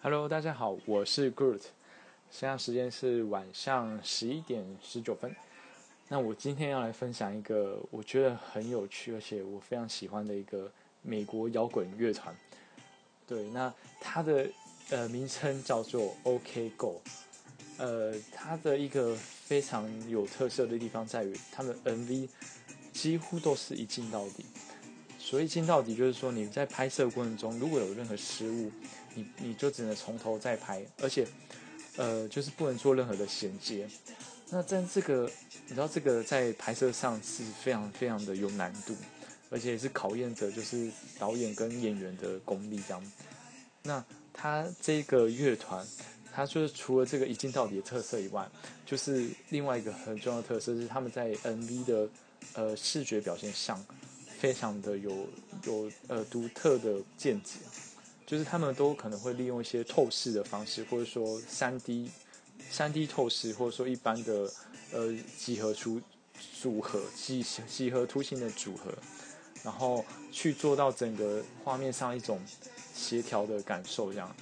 Hello，大家好，我是 Groot，现在时间是晚上十一点十九分。那我今天要来分享一个我觉得很有趣，而且我非常喜欢的一个美国摇滚乐团。对，那它的呃名称叫做 OK Go。呃，它的一个非常有特色的地方在于，他们 MV 几乎都是一镜到底。所以一镜到底就是说，你在拍摄过程中如果有任何失误，你你就只能从头再拍，而且，呃，就是不能做任何的衔接。那在这个，你知道这个在拍摄上是非常非常的有难度，而且也是考验着就是导演跟演员的功力这样。那他这个乐团，他就是除了这个一镜到底的特色以外，就是另外一个很重要的特色是他们在 MV 的呃视觉表现上，非常的有有呃独特的见解。就是他们都可能会利用一些透视的方式，或者说三 D、三 D 透视，或者说一般的呃几何出组合、几几何图形的组合，然后去做到整个画面上一种协调的感受。这样，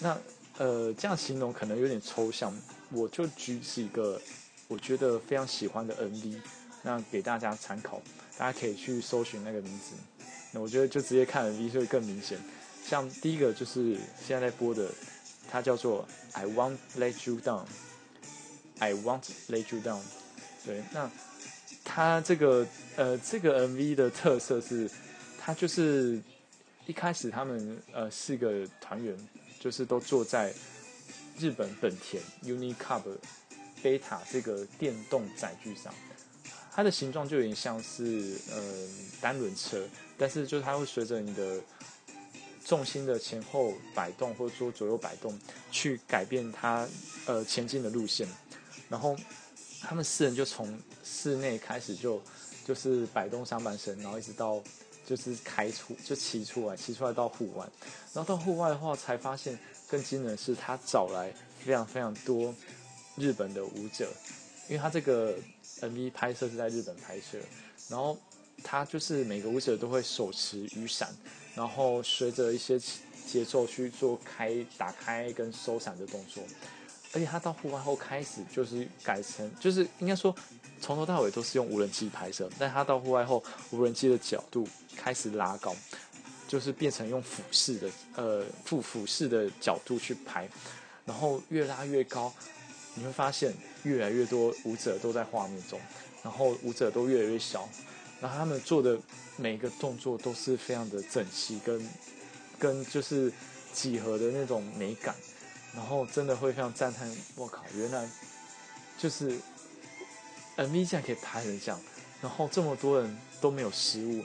那呃这样形容可能有点抽象，我就举几个我觉得非常喜欢的 MV，那给大家参考，大家可以去搜寻那个名字。那我觉得就直接看 MV 就会更明显。像第一个就是现在在播的，它叫做 I won't let you down，I won't let you down。对，那它这个呃这个 MV 的特色是，它就是一开始他们呃四个团员就是都坐在日本本田 Unicub Beta 这个电动载具上，它的形状就有点像是呃单轮车，但是就是它会随着你的重心的前后摆动，或者说左右摆动，去改变它呃前进的路线。然后他们四人就从室内开始就就是摆动上半身，然后一直到就是开出就骑出来，骑出来到户外。然后到户外的话，才发现更惊人的是，他找来非常非常多日本的舞者，因为他这个 MV 拍摄是在日本拍摄，然后。他就是每个舞者都会手持雨伞，然后随着一些节奏去做开、打开跟收伞的动作。而且他到户外后开始就是改成，就是应该说从头到尾都是用无人机拍摄，但他到户外后，无人机的角度开始拉高，就是变成用俯视的呃负俯视的角度去拍，然后越拉越高，你会发现越来越多舞者都在画面中，然后舞者都越来越小。然后他们做的每一个动作都是非常的整齐，跟跟就是几何的那种美感，然后真的会非常赞叹，我靠，原来就是 MV 竟然可以拍成这样，然后这么多人都没有失误，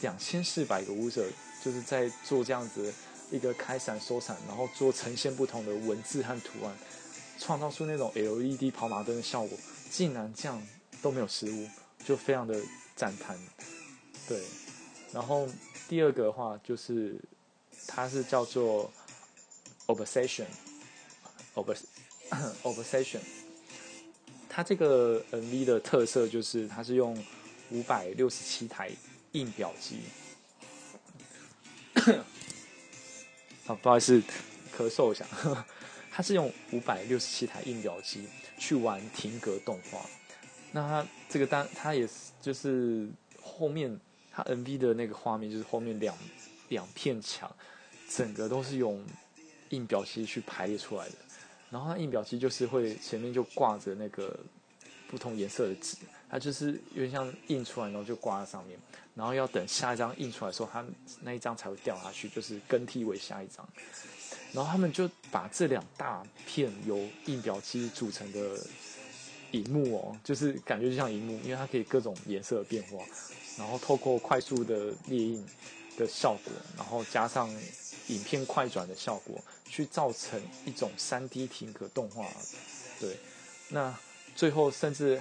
两千四百个舞者就是在做这样子一个开伞收伞，然后做呈现不同的文字和图案，创造出那种 LED 跑马灯的效果，竟然这样都没有失误，就非常的。赞叹，对，然后第二个的话就是，它是叫做 obsession，obs，obsession，它这个 MV 的特色就是它是用五百六十七台印表机，啊，不好意思，咳嗽一下，它是用五百六十七台印表机去玩停格动画。那它这个单，它也是就是后面它 MV 的那个画面，就是后面两两片墙，整个都是用印表机去排列出来的。然后它印表机就是会前面就挂着那个不同颜色的纸，它就是有点像印出来，然后就挂在上面，然后要等下一张印出来的时候，它那一张才会掉下去，就是更替为下一张。然后他们就把这两大片由印表机组成的。荧幕哦，就是感觉就像荧幕，因为它可以各种颜色的变化，然后透过快速的列印的效果，然后加上影片快转的效果，去造成一种三 D 停格动画。对，那最后甚至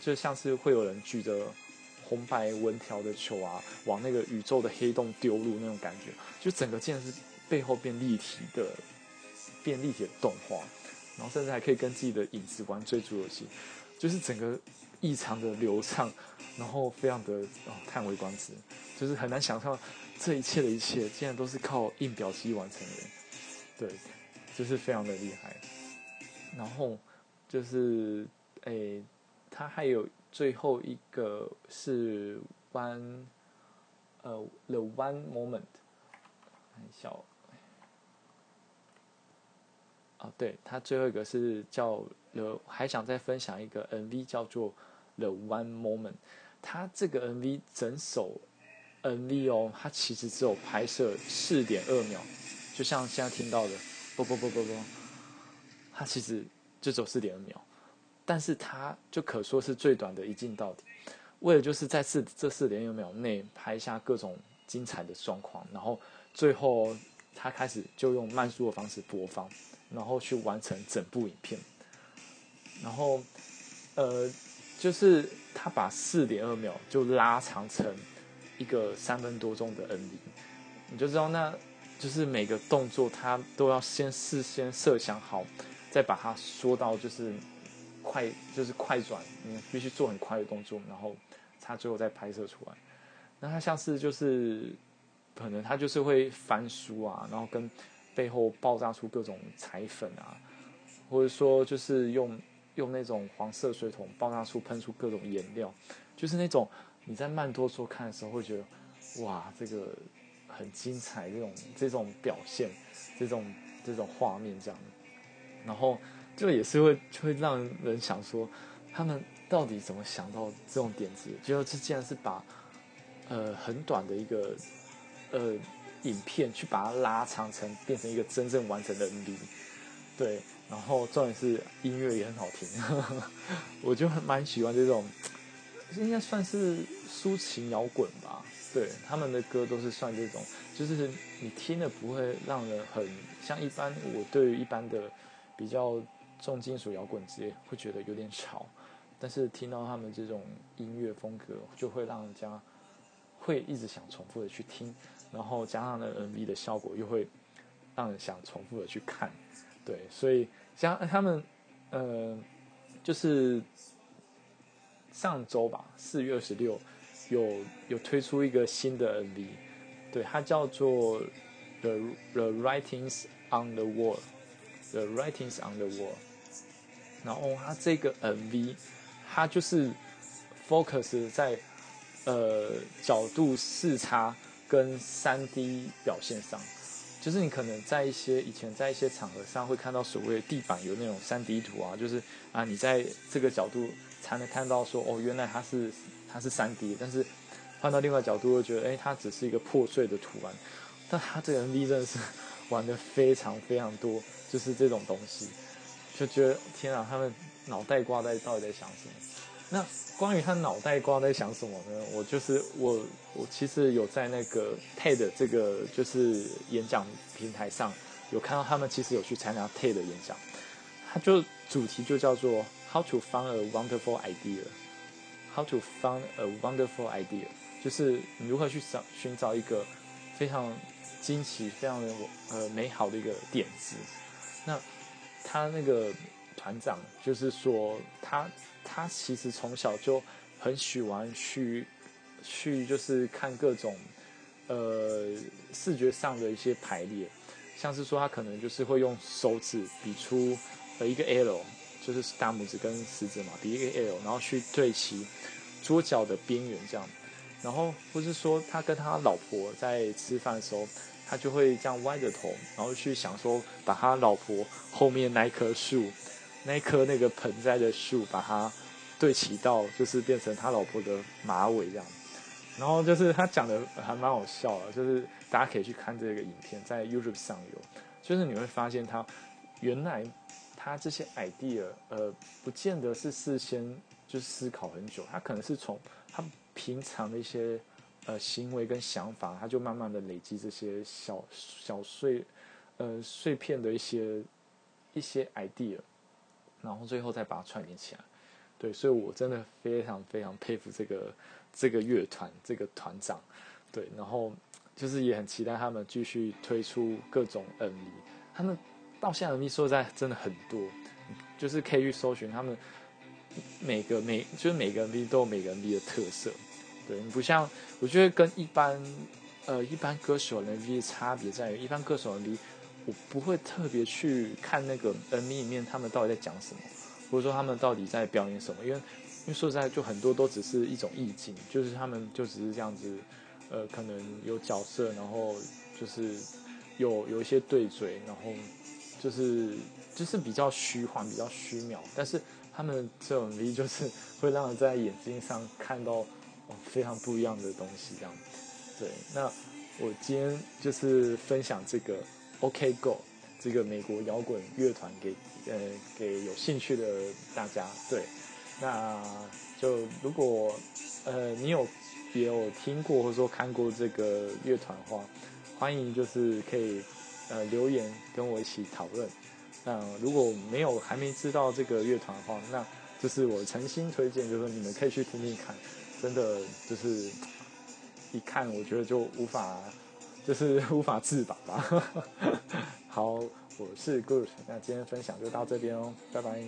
就像是会有人举着红白纹条的球啊，往那个宇宙的黑洞丢入那种感觉，就整个竟然是背后变立体的，变立体的动画。然后甚至还可以跟自己的影子玩追逐游戏，就是整个异常的流畅，然后非常的哦叹为观止，就是很难想象这一切的一切竟然都是靠印表机完成的。对，就是非常的厉害。然后就是诶，他还有最后一个是 one 呃 the one moment，很小。哦，对他最后一个是叫了，还想再分享一个 MV 叫做 The One Moment。他这个 MV 整首 MV 哦，他其实只有拍摄四点二秒，就像现在听到的，不不不不不，他其实就只有四点二秒，但是他就可说是最短的一镜到底，为了就是在四这四点二秒内拍下各种精彩的状况，然后最后他开始就用慢速的方式播放。然后去完成整部影片，然后，呃，就是他把四点二秒就拉长成一个三分多钟的 nv 你就知道那就是每个动作他都要先事先设想好，再把它说到就是快就是快转，你必须做很快的动作，然后他最后再拍摄出来。那他像是就是可能他就是会翻书啊，然后跟。背后爆炸出各种彩粉啊，或者说就是用用那种黄色水桶爆炸出喷出各种颜料，就是那种你在慢多说看的时候会觉得哇，这个很精彩，这种这种表现，这种这种画面这样，然后就也是会会让人想说，他们到底怎么想到这种点子？就这竟然是把呃很短的一个呃。影片去把它拉长成变成一个真正完整的 MV，对，然后重点是音乐也很好听，我就很蛮喜欢这种，应该算是抒情摇滚吧。对，他们的歌都是算这种，就是你听了不会让人很像一般。我对于一般的比较重金属摇滚之类会觉得有点吵，但是听到他们这种音乐风格，就会让人家会一直想重复的去听。然后加上了 MV 的效果，又会让人想重复的去看，对，所以像他们，呃，就是上周吧，四月二十六，有有推出一个新的 MV，对，它叫做 The The Writings on the Wall，The Writings on the Wall，然后它这个 MV，它就是 focus 在呃角度视差。跟三 D 表现上，就是你可能在一些以前在一些场合上会看到所谓的地板有那种三 D 图啊，就是啊你在这个角度才能看到说哦原来它是它是三 D，但是换到另外角度会觉得哎它只是一个破碎的图案，但它这个 MV 真的是玩的非常非常多，就是这种东西，就觉得天啊他们脑袋瓜在到底在想什么？那。关于他脑袋瓜在想什么呢？我就是我，我其实有在那个 TED 这个就是演讲平台上有看到他们其实有去参加 TED 演讲，他就主题就叫做 How to find a wonderful idea，How to find a wonderful idea，就是你如何去找寻找一个非常惊奇、非常呃美好的一个点子。那他那个团长就是说他。他其实从小就很喜欢去去，就是看各种呃视觉上的一些排列，像是说他可能就是会用手指比出呃一个 L，就是大拇指跟食指嘛，比一个 L，然后去对齐桌角的边缘这样，然后或是说他跟他老婆在吃饭的时候，他就会这样歪着头，然后去想说把他老婆后面那一棵树。那棵那个盆栽的树，把它对齐到，就是变成他老婆的马尾这样。然后就是他讲的还蛮好笑的，就是大家可以去看这个影片，在 YouTube 上有。就是你会发现他原来他这些 idea，呃，不见得是事先就思考很久，他可能是从他平常的一些呃行为跟想法，他就慢慢的累积这些小小碎呃碎片的一些一些 idea。然后最后再把它串联起来，对，所以我真的非常非常佩服这个这个乐团这个团长，对，然后就是也很期待他们继续推出各种 MV，他们到现在 MV 说在真的很多，就是可以去搜寻他们每个每就是每个 MV 都有每个 MV 的特色，对，不像我觉得跟一般呃一般歌手的 MV 差别在于，一般歌手的 MV 我不会特别去看那个 MV 里面他们到底在讲什么，或者说他们到底在表演什么，因为因为说实在，就很多都只是一种意境，就是他们就只是这样子，呃，可能有角色，然后就是有有一些对嘴，然后就是就是比较虚幻，比较虚渺，但是他们这种 V 就是会让人在眼睛上看到哦非常不一样的东西，这样。对，那我今天就是分享这个 OK Go 这个美国摇滚乐团给呃给有兴趣的大家，对。那就如果呃你有也有听过或者说看过这个乐团的话，欢迎就是可以呃留言跟我一起讨论。那如果没有还没知道这个乐团的话，那就是我诚心推荐，就是你们可以去听听看，真的就是一看我觉得就无法就是无法自拔吧。好，我是 Good，那今天分享就到这边哦，拜拜。